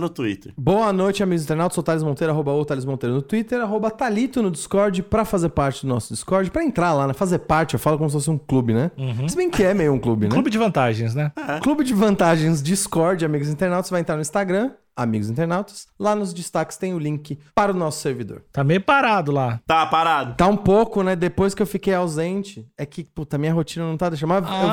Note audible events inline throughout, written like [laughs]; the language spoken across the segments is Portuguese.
no Twitter. Boa noite, amigos internautas. Sou o Thales Monteiro, arroba o Thales Monteiro no Twitter, arroba Thalito no Discord, pra fazer parte do nosso Discord, pra entrar lá, né? Fazer parte, eu falo como se fosse um clube, né? Se bem que é meio um clube, né? Clube de vantagens, né? Clube de vantagens Discord, amigos internautas, vai entrar no Instagram, amigos internautas. Lá nos destaques tem o link para o nosso servidor. Tá meio parado lá. Tá, parado. Tá um pouco, né? Depois que eu fiquei ausente, é que, puta, minha rotina não tá deixando. Mas eu, vou, eu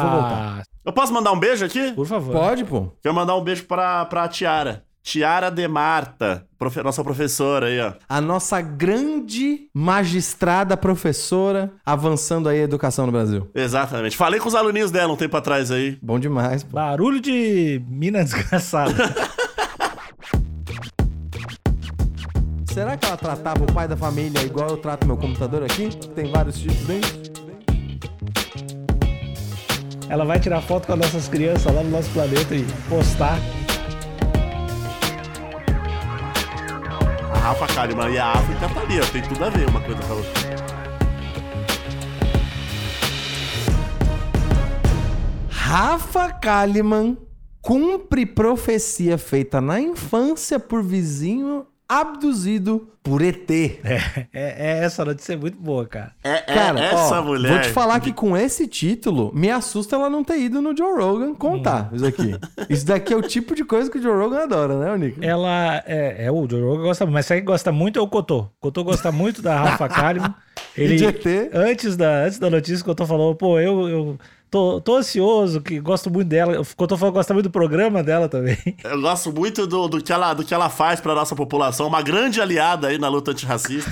vou voltar. Ah, Eu posso mandar um beijo aqui? Por favor. Pode, pô. Quero mandar um beijo pra, pra Tiara. Tiara de Marta, profe- nossa professora aí, ó. A nossa grande magistrada professora avançando aí a educação no Brasil. Exatamente. Falei com os aluninhos dela um tempo atrás aí. Bom demais, pô. Barulho de mina desgraçada. [laughs] Será que ela tratava o pai da família igual eu trato meu computador aqui? Tem vários tipos dentro. Ela vai tirar foto com as nossas crianças lá no nosso planeta e postar. A Rafa Kalimann e a África tá ali, ó. Tem tudo a ver uma coisa com a outra. Rafa Kalimann cumpre profecia feita na infância por vizinho abduzido por ET. É, é, essa notícia é muito boa, cara. É, é Cara, essa ó, mulher. vou te falar que com esse título, me assusta ela não ter ido no Joe Rogan contar isso aqui. Isso daqui é o tipo de coisa que o Joe Rogan adora, né, Nico? Ela é, é o Joe Rogan gosta muito, mas quem gosta muito é o Cotô. O Cotô gosta muito da Rafa [laughs] Kalimann. Ele, de ET? antes da, antes da notícia, o Cotô falou, pô, eu, eu tô, tô ansioso, que gosto muito dela. O Cotô falou que gosta muito do programa dela também. [laughs] Eu gosto muito do, do, que ela, do que ela faz pra nossa população. Uma grande aliada aí na luta antirracista.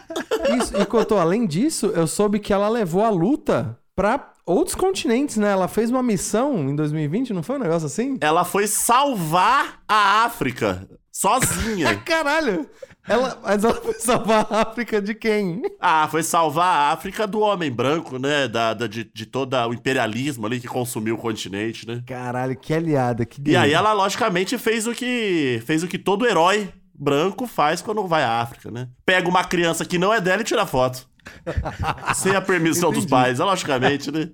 [laughs] Isso, e Cotô, além disso, eu soube que ela levou a luta pra outros continentes, né? Ela fez uma missão em 2020, não foi um negócio assim? ela foi salvar a África. Sozinha. [laughs] Caralho! Ela, mas ela foi salvar a África de quem? Ah, foi salvar a África do homem branco, né? Da, da- de, de todo o imperialismo ali que consumiu o continente, né? Caralho, que aliada, que E aí ela, logicamente, fez o que fez o que todo herói branco faz quando vai à África, né? Pega uma criança que não é dela e tira foto. [laughs] Sem a permissão dos pais, logicamente, né?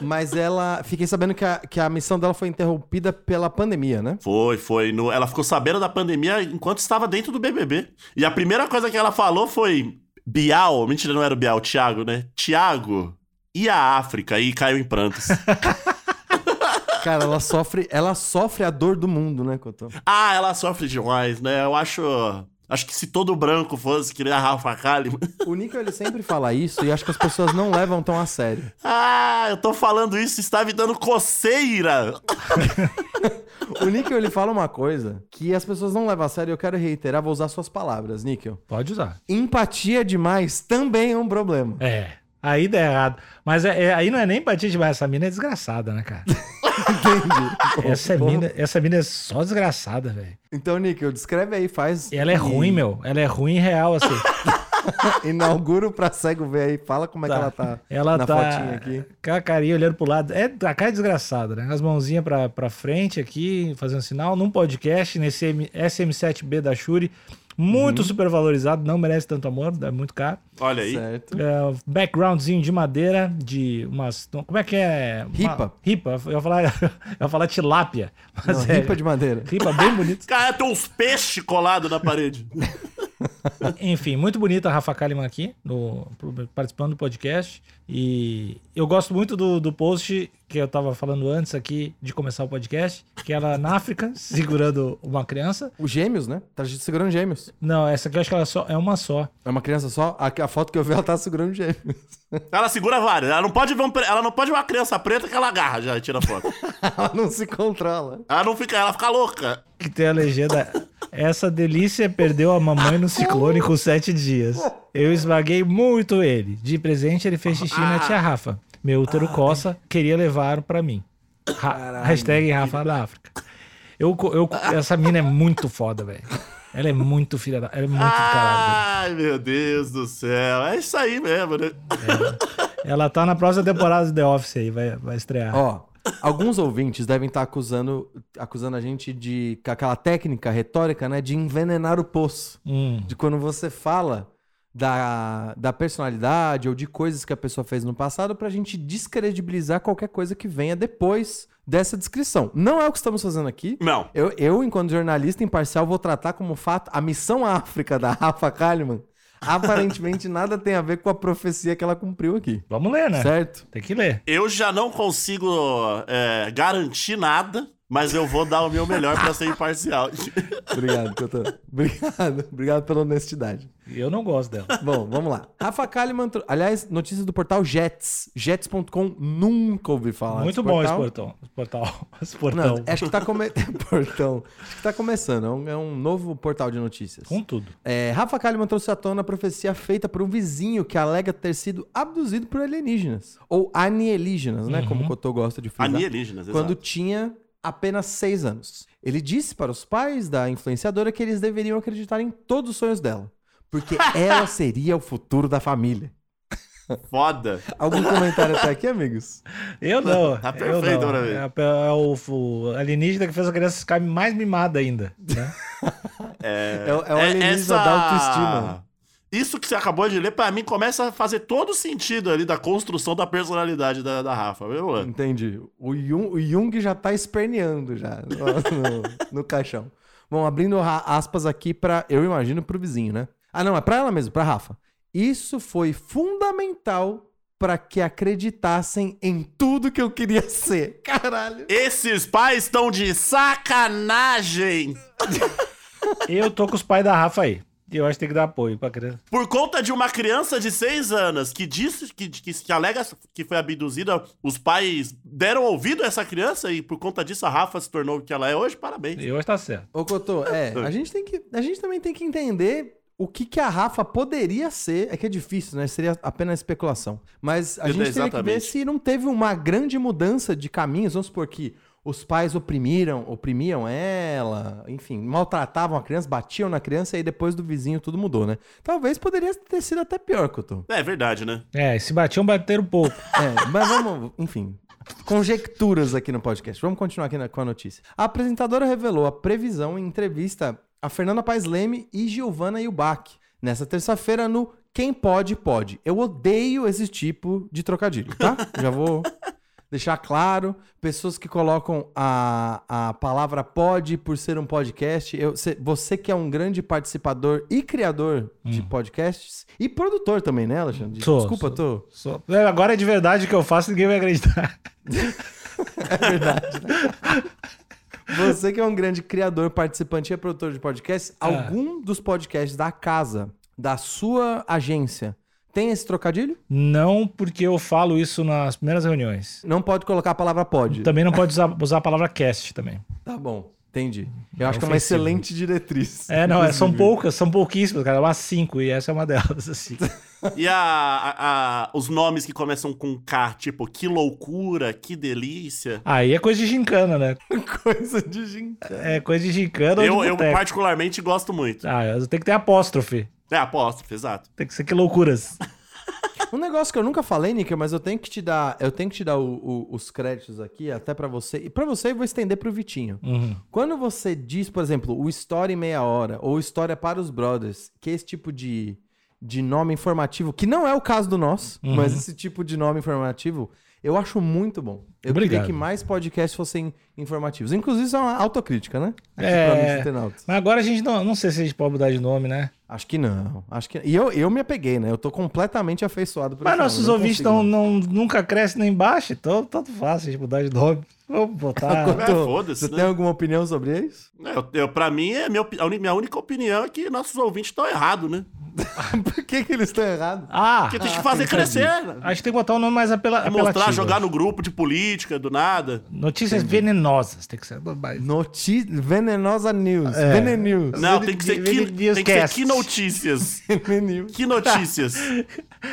Mas ela. Fiquei sabendo que a, que a missão dela foi interrompida pela pandemia, né? Foi, foi. no- ela ficou sabendo da pandemia enquanto estava dentro do BBB. E a primeira coisa que ela falou foi: Bial, mentira, não era o Bial, o Thiago, né? Thiago, e a África? E caiu em prantos. [laughs] Cara, ela sofre, ela sofre a dor do mundo, né, Cotô? ah, ela sofre demais, né? Eu acho. Acho que se todo branco fosse que nem a Rafa Kalimann. O Nico, ele sempre fala isso e acho que as pessoas não levam tão a sério. ah, eu tô falando isso, está me dando coceira. [laughs] O Níquel, ele fala uma coisa que as pessoas não levam a sério e eu quero reiterar, vou usar suas palavras, Níquel. Pode usar. Empatia demais também é um problema. É. Aí dá errado. Mas é, é- aí não é nem empatia demais. Essa mina é desgraçada, né, cara? [laughs] Entendi. Essa Pô, mina, essa mina é só desgraçada, velho. Então, Níquel, descreve aí, faz. E ela é e- ruim, meu. Ela é ruim real, assim. [laughs] Inaugura pra cego ver aí. Fala como é que ela tá Ela na tá fotinha aqui. com a carinha olhando pro lado. É, a cara é desgraçada, né? As mãozinhas pra, pra frente aqui, fazendo sinal. Num podcast, nesse M- SM7B da Shuri. Muito Uhum. super valorizado, não merece tanto amor, é muito caro. Olha aí. Certo. É, backgroundzinho de madeira, de umas. Como é que é? Uma- Ripa. ripa, eu ia falar, [laughs] eu ia falar tilápia. Mas Não, é, ripa de madeira. ripa bem bonito. Cara, tem uns peixes colados na parede. [laughs] Enfim, muito bonita a Rafa Kalimann aqui, no- participando do podcast. E eu gosto muito do, do post que eu tava falando antes aqui de começar o podcast, que ela na África, [laughs] segurando uma criança. Os gêmeos, né? Tá segurando gêmeos. Não, essa aqui eu acho que ela só, é uma só. É uma criança só? A, a foto que eu vi, ela tá segurando gêmeos. [laughs] Ela segura várias. Ela não pode ver, um ela não pode ver uma criança preta que ela agarra já e tira foto. [laughs] ela não se controla. Ela não fica, ela fica louca. Que tem a legenda. Essa delícia perdeu a mamãe no ciclone com sete dias. Eu esmaguei muito ele. De presente, ele fez xixi na tia Rafa. Meu útero coça, queria levar pra mim. Ra- hashtag Rafa da África. Eu, eu, essa mina é muito foda, velho. Ela é muito filha da. Ela é muito do caralho. Ai, meu Deus do céu. É isso aí mesmo, né? Ela tá na próxima temporada de The Office aí, vai, vai estrear. Ó, alguns ouvintes devem estar acusando, acusando a gente de com aquela técnica retórica, né, de envenenar o poço. Hum. De quando você fala da, da personalidade ou de coisas que a pessoa fez no passado pra gente descredibilizar qualquer coisa que venha depois dessa descrição. Não é o que estamos fazendo aqui. Não. Eu, eu, enquanto jornalista imparcial, vou tratar como fato a missão África da Rafa Kalimann. Aparentemente nada tem a ver com a profecia que ela cumpriu aqui. Vamos ler, né? Certo? Tem que ler. Eu já não consigo é, garantir nada, mas eu vou dar o meu melhor pra ser imparcial. [laughs] Obrigado, Couto. Obrigado. Obrigado pela honestidade. Eu não gosto dela. Bom, vamos lá. Rafa Kalimann, tro- aliás, notícias do portal Jets. Jets.com, nunca ouvi falar. Muito bom esse portal. portão. Esse portal. [laughs] Esse portão. Não, acho que tá come... [laughs] portão. Acho que tá começando. É um, é um novo portal de notícias. Com tudo. É, Rafa Kalimann trouxe à tona a profecia feita por um vizinho que alega ter sido abduzido por alienígenas. Ou anielígenas, né? Como o Cotô gosta de frisar. Alienígenas, Quando exato. tinha apenas seis anos. Ele disse para os pais da influenciadora que eles deveriam acreditar em todos os sonhos dela. Porque [laughs] ela seria o futuro da família. Foda. Algum comentário até aqui, amigos? Eu não. Tá perfeito, não. Davi. É, a- é o, o alienígena que fez a criança ficar mais mimada ainda. Né? É, [laughs] É é o alienígena da autoestima. Isso que você acabou de ler, pra mim, começa a fazer todo sentido ali da construção da personalidade da, da Rafa, viu? mano? Entendi. O Jung, o Jung já tá esperneando já [laughs] no, no caixão. Bom, abrindo aspas aqui para, eu imagino, pro vizinho, né? Ah, não, é pra ela mesmo, pra Rafa. Isso foi fundamental para que acreditassem em tudo que eu queria ser. [laughs] Caralho. Esses pais estão de sacanagem! Eu tô com os pais da Rafa aí. E eu acho que tem que dar apoio pra criança. Por conta de uma criança de seis anos que disse que, que, que alega que foi abduzida, os pais deram ouvido a essa criança e por conta disso a Rafa se tornou o que ela é hoje, parabéns. Eu acho que tá certo. Ô, Cotô, é, [laughs] a gente, tem que, a gente também tem que entender o que, que a Rafa poderia ser. É que é difícil, né? Seria apenas especulação. Mas a gente teria que ver se não teve uma grande mudança de caminhos. Vamos supor que os pais oprimiram, oprimiam ela, enfim, maltratavam a criança, batiam na criança e aí depois do vizinho tudo mudou, né? Talvez poderia ter sido até pior, Cotô. É verdade, né? É, se batiam, bateram um pouco. [laughs] É, mas vamos, enfim. Conjecturas aqui no podcast. Vamos continuar aqui na- com a notícia. A apresentadora revelou a previsão em entrevista a Fernanda Paes Leme e Giovanna Yubach nessa terça-feira no Quem Pode, Pode. Eu odeio esse tipo de trocadilho, tá? [laughs] Já vou deixar claro. Pessoas que colocam a, a palavra pode por ser um podcast. Eu, cê- você que é um grande participador e criador de podcasts e produtor também, né, Alexandre? Sou, Desculpa, sou. tô. Só- É, Agora é de verdade o que eu faço, ninguém vai acreditar. [laughs] É verdade. né? Você que é um grande criador, participante e produtor de podcasts, Ah. algum dos podcasts da casa, da sua agência, tem esse trocadilho? Não porque eu falo isso nas primeiras reuniões. Não pode colocar a palavra pode. Também não pode usar, usar a palavra cast também. Tá bom, entendi. Eu acho que é uma ofensivo. excelente diretriz. É, não, é, são poucas, são pouquíssimas, cara. Umas cinco, e essa é uma delas, assim. [laughs] E a, a- a- os nomes que começam com K, tipo, que loucura, que delícia. Aí é coisa de gincana, né? [laughs] Coisa de gincana. É coisa de gincana ou Eu, de eu particularmente gosto muito. Ah, tem que ter apóstrofe. É, apóstrofe, exato. Tem que ser que loucuras. [laughs] Um negócio que eu nunca falei, Nika, mas eu tenho que te dar, eu tenho que te dar o- o- os créditos aqui, até pra você. E pra você eu vou estender pro Vitinho. Uhum. Quando você diz, por exemplo, o História em Meia Hora ou História para os Brothers, que é esse tipo de, de nome informativo, que não é o caso do nosso, Uhum. mas esse tipo de nome informativo, eu acho muito bom. Eu queria Obrigado. que mais podcasts fossem informativos. Inclusive, isso é uma autocrítica, né? Aqui É. Mas agora a gente não, não sei se a gente pode mudar de nome, né? Acho que não. Acho que... E eu, eu me apeguei, né? Eu tô completamente afeiçoado por Mas nossos ouvintes não, não, nunca crescem nem baixam, então tanto faz a gente mudar de nome. Vamos botar. [laughs] É, foda-se, Você né? tem alguma opinião sobre isso? Eu, eu, pra mim, é minha, opi- a minha única opinião é que nossos ouvintes estão errados, né? [laughs] Por que, que eles estão errados? Ah, Porque tem que fazer crescer. a gente tem que botar um nome mais apela E mostrar, apelativo. jogar no grupo de política, do nada. Notícias venenosas, tem que ser. Noti... Venenosa News. É. Venenews. Não, tem que ser, que, tem que ser que notícias. Que notícias.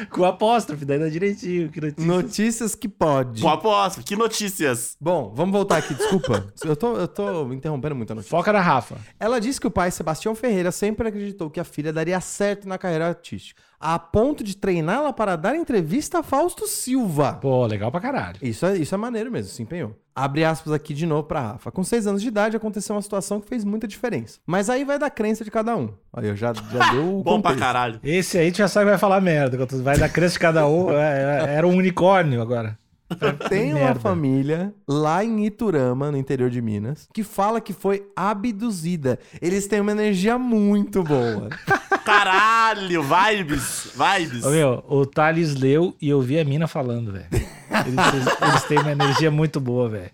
Com apóstrofe, daí dá direitinho. Que notícia. Notícias que pode. Com aposta, que notícias. Bom, vamos voltar aqui, desculpa. [laughs] Eu tô, eu tô interrompendo muito a notícia. Foca na Rafa. Ela disse que o pai, Sebastião Ferreira, sempre acreditou que a filha daria certo na carreira artística, a ponto de treiná-la para dar entrevista a Fausto Silva. Pô, legal pra caralho. Isso é, isso é maneiro mesmo, se empenhou. Abre aspas aqui de novo pra Rafa. Com seis anos de idade aconteceu uma situação que fez muita diferença. Mas aí vai da crença de cada um. Aí eu já, já [laughs] deu o Bom pra caralho. Esse aí tu já sabe que vai falar merda. Vai da crença de cada um. é- é- Era um unicórnio agora. [laughs] Tem uma Merda. família lá em Iturama, no interior de Minas, que fala que foi abduzida. Eles têm uma energia muito boa. [laughs] Caralho, vibes, vibes. Ô, meu, o Thales leu e eu vi a mina falando, velho. Eles, eles têm uma energia muito boa, velho.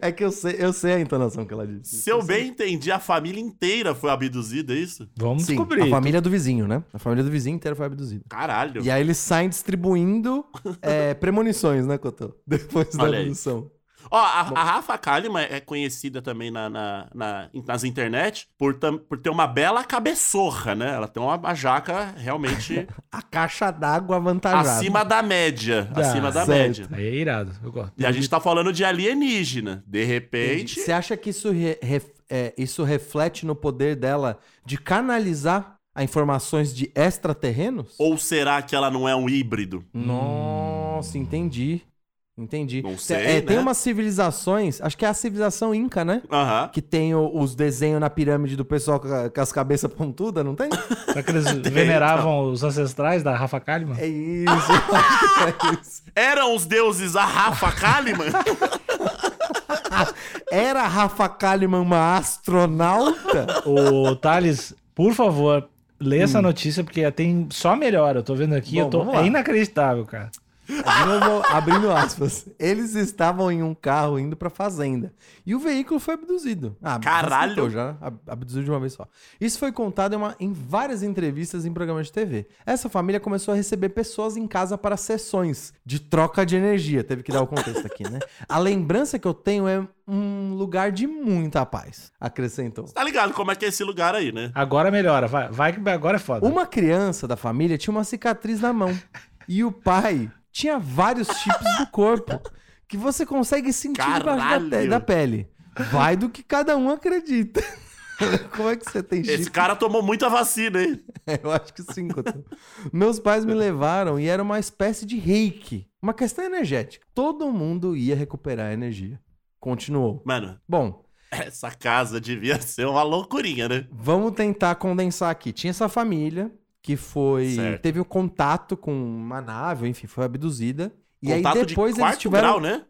É que eu sei, eu sei a entonação que ela disse. Se eu bem entendi, a família inteira foi abduzida, é isso? Vamos Sim, descobrir. a família do vizinho, né? A família do vizinho inteira foi abduzida. Caralho. E aí eles saem distribuindo é, premonições, né, Cotô? Depois da Olha aí. Ó, a, a Rafa Kalimann é conhecida também na, na- na- nas internet por, tam- por ter uma bela cabeçorra, né? Ela tem uma, uma jaca realmente [laughs] A caixa d'água avantajada. acima da média. Ah, acima da certo. média. Aí é irado, eu gosto. E a gente tá falando de alienígena. De repente. Você acha que isso, re- ref- é, isso reflete no poder dela de canalizar a informações de extraterrenos? Ou será que ela não é um híbrido? Nossa, entendi. Entendi. Não sei, É, Tem né? umas civilizações, acho que é a civilização Inca, né? Que tem o- os desenhos na pirâmide do pessoal com, a- com as cabeças [laughs] pontudas, não tem? Será que eles [laughs] veneravam os ancestrais da Rafa Kalimann? É isso, [laughs] é isso. Eram os deuses a Rafa Kalimann? Era a Rafa Kalimann uma astronauta? Ô, Thales, por favor, lê essa notícia, porque tem só melhora. Eu tô vendo aqui, Bom, eu tô... é inacreditável, cara. De novo, abrindo aspas. Eles estavam em um carro indo pra fazenda. E o veículo foi abduzido. Ah, Caralho! Já ab- abduzido de uma vez só. Isso foi contado em, uma- em várias entrevistas em programas de TV. Essa família começou a receber pessoas em casa para sessões de troca de energia. Teve que dar o contexto aqui, né? A lembrança que eu tenho é um lugar de muita paz, acrescentou. tá ligado como é que é esse lugar aí, né? Agora melhora, vai, vai que agora é foda. Uma criança da família tinha uma cicatriz na mão. E o pai tinha vários chips do corpo que você consegue sentir da, Caralho. te- da pele. Vai do que cada um acredita. [laughs] Como é que você tem chip? Esse cara tomou muita vacina, hein? [laughs] Eu acho que sim. Meus pais me levaram e era uma espécie de reiki. Uma questão energética. Todo mundo ia recuperar a energia. Continuou. Mano, Bom, essa casa devia ser uma loucurinha, né? Vamos tentar condensar aqui. Tinha essa família que foi. Certo. Teve o contato com uma nave, enfim, foi abduzida. E Contato aí depois de eles tiveram. grau, né?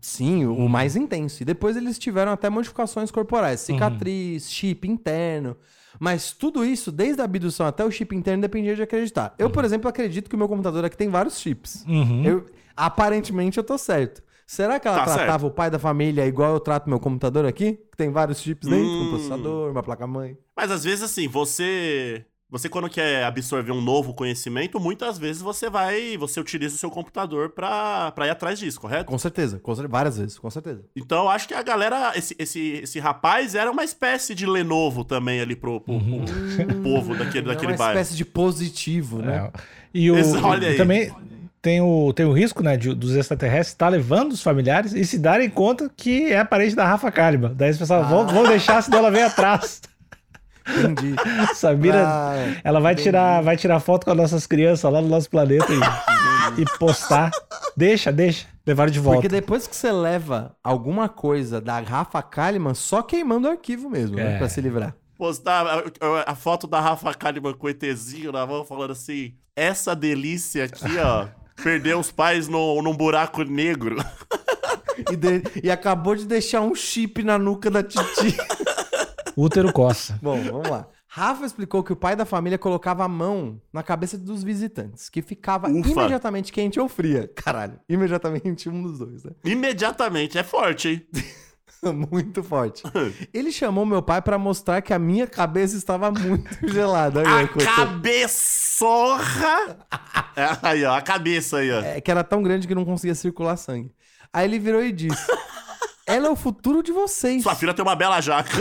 Sim, o o mais intenso. E depois eles tiveram até modificações corporais, cicatriz, chip interno. Mas tudo isso, desde a abdução até o chip interno, dependia de acreditar. Eu, por exemplo, acredito que o meu computador aqui tem vários chips. Uhum. Eu, aparentemente eu tô certo. Será que ela Tá tratava o pai da família igual eu trato meu computador aqui? Que tem vários chips dentro, Hum. um processador, uma placa-mãe. Mas às vezes, assim, você. Você, quando quer absorver um novo conhecimento, muitas vezes você vai. Você utiliza o seu computador pra, pra ir atrás disso, correto? Com certeza, com certeza, várias vezes, com certeza. Então, eu acho que a galera. Esse, esse, esse rapaz era uma espécie de Lenovo também ali pro, pro, pro- pro povo daquele, é daquele uma bairro. espécie de positivo, né? É. E o, Esse- olha aí. também tem o, tem o risco, né, de- dos extraterrestres estar levando os familiares e se darem conta que é parente da Rafa Kalimann. Daí eles pensavam, vão, vão deixar, senão ela vem atrás. [laughs] Entendi. [laughs] Sabira, Ah, ela vai tirar, vai tirar foto com as nossas crianças lá no nosso planeta e, e postar. Deixa, deixa. Levaram de volta. Porque depois que você leva alguma coisa da Rafa Kalimann, só queimando o arquivo mesmo, né? É. Pra se livrar. Postar a, a- a foto da Rafa Kalimann com o ETzinho na mão, falando assim: essa delícia aqui, ó. [laughs] Perdeu os pais no, num buraco negro. E, de- e acabou de deixar um chip na nuca da Titi. [laughs] Útero coça. Bom, vamos lá. Rafa explicou que o pai da família colocava a mão na cabeça dos visitantes, que ficava Ufa. imediatamente quente ou fria. Caralho, imediatamente um dos dois, né? Imediatamente, é forte, hein? [laughs] Muito forte. [laughs] Ele chamou meu pai pra mostrar que a minha cabeça estava muito [laughs] gelada. Aí, A Couto. cabeçorra! É, aí, ó, a cabeça aí, ó. É, que era tão grande que não conseguia circular sangue. Aí ele virou e disse: Ela é o futuro de vocês. Sua filha tem uma bela jaca.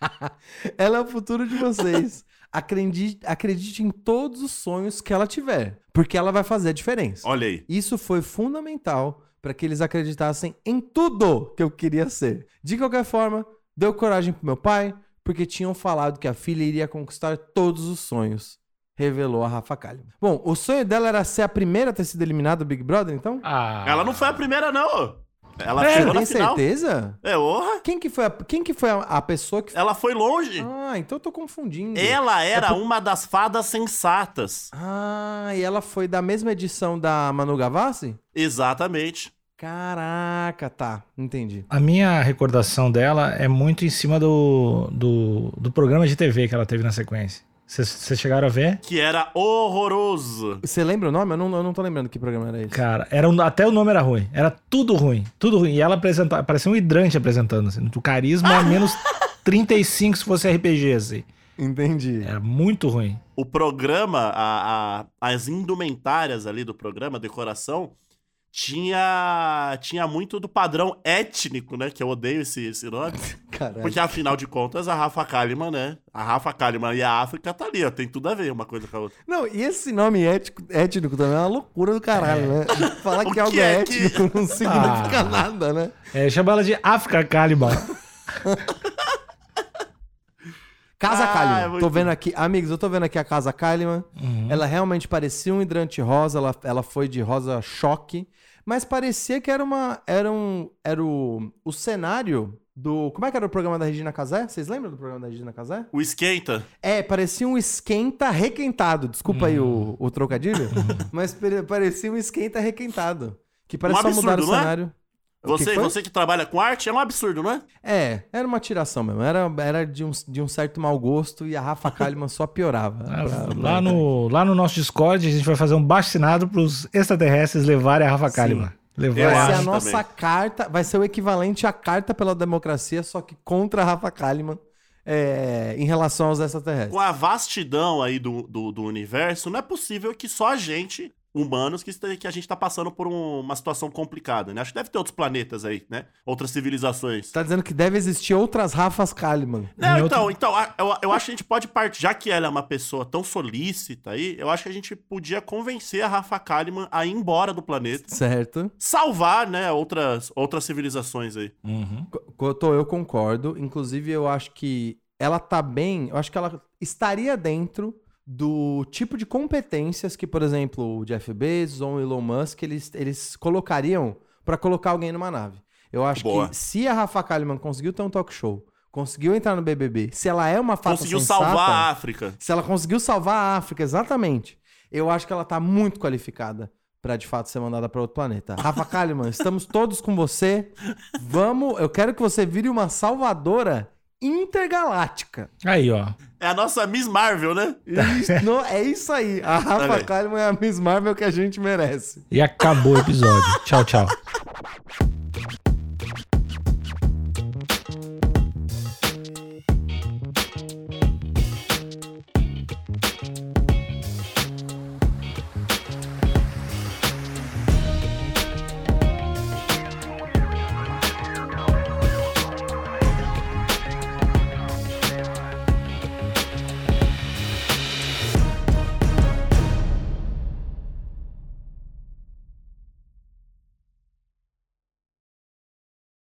[laughs] Ela é o futuro de vocês. acredite, acredite em todos os sonhos que ela tiver, porque ela vai fazer a diferença. Olha aí. Isso foi fundamental para que eles acreditassem em tudo que eu queria ser. De qualquer forma, deu coragem pro meu pai, porque tinham falado que a filha iria conquistar todos os sonhos. Revelou a Rafa Kalimann. Bom, o sonho dela era ser a primeira a ter sido eliminada do Big Brother, então? Ah. Ela não foi a primeira, não. Ela É, chegou Tem na final. certeza? É, orra. Quem que foi a, quem que foi a, a pessoa que... Ela foi longe. Ah, então eu tô confundindo. Ela era uma das fadas sensatas. Ah, e ela foi da mesma edição da Manu Gavassi? Exatamente. Caraca, tá. Entendi. A minha recordação dela é muito em cima do, do, do programa de TV que ela teve na sequência. Vocês chegaram a ver? Que era horroroso. Você lembra o nome? Eu não, eu não tô lembrando que programa era esse. Cara, era um- até o nome era ruim. Era tudo ruim. Tudo ruim. E ela apresentava. Parecia um hidrante apresentando. Assim. O carisma menos [laughs] 35 se fosse RPG, assim. Entendi. Era muito ruim. O programa, a- a- as indumentárias ali do programa, a decoração, tinha, tinha muito do padrão étnico, né? Que eu odeio esse, esse nome. [laughs] Caralho. Porque, afinal de contas, a Rafa Kalimann, né? A Rafa Kalimann e a África tá ali, ó. Tem tudo a ver uma coisa com a outra. Não, e esse nome ético, étnico também é uma loucura do caralho, né? [laughs] Falar que algo que é é que- étnico não significa Ah. nada, né? É, chama ela de África Caliban. [laughs] Casa Ah, é Kalimann. muito Tô vendo aqui, amigos, eu tô vendo aqui a Casa Kalimann. Ela realmente parecia um hidrante rosa, ela, ela foi de rosa choque, mas parecia que era uma era um era o, o cenário do, como é que era o programa da Regina Casé? Vocês lembram do programa da Regina Casé? O esquenta. É, parecia um esquenta requentado. Desculpa aí o, o trocadilho, mas pare- parecia um esquenta requentado. Que parece Um só mudar o é? cenário. O que Você, você que trabalha com arte, é um absurdo, não é? É, era uma tiração mesmo. Era, era de, um, de um certo mau gosto e a Rafa Kalimann só piorava. [laughs] Ah, Pra- lá, no, lá no nosso Discord, a gente vai fazer um baixinado pros extraterrestres levarem a Rafa Kalimann. Levar Vai a- ser a nossa também. carta, vai ser o equivalente à carta pela democracia, só que contra a Rafa Kalimann é, em relação aos extraterrestres. Com a vastidão aí do, do, do universo, não é possível que só a gente, humanos, que, que a gente tá passando por um- uma situação complicada, né? Acho que deve ter outros planetas aí, né? Outras civilizações. Tá dizendo que deve existir outras Rafas Kalimann. Não, então, outro- então a- eu, eu acho que a gente pode partir, já que ela é uma pessoa tão solícita aí, eu acho que a gente podia convencer a Rafa Kalimann a ir embora do planeta, Certo? salvar, né, outras, outras civilizações aí. Uhum. Eu concordo. Inclusive, eu acho que ela tá bem. Eu acho que ela estaria dentro do tipo de competências que, por exemplo, o Jeff Bezos ou o Elon Musk eles, eles colocariam pra colocar alguém numa nave. Eu acho Boa. que se a Rafa Kalimann conseguiu ter um talk show, conseguiu entrar no BBB, se ela é uma fata Conseguiu sensata, salvar a África. se ela conseguiu salvar a África, exatamente, eu acho que ela tá muito qualificada pra de fato ser mandada pra outro planeta. Rafa Kalimann, estamos todos com você. Vamos, eu quero que você vire uma salvadora intergaláctica. Aí, ó. É a nossa Miss Marvel, né? Isso, no- é isso aí. A Rafa. Kalimann é a Miss Marvel que a gente merece. E acabou o episódio. tchau, tchau.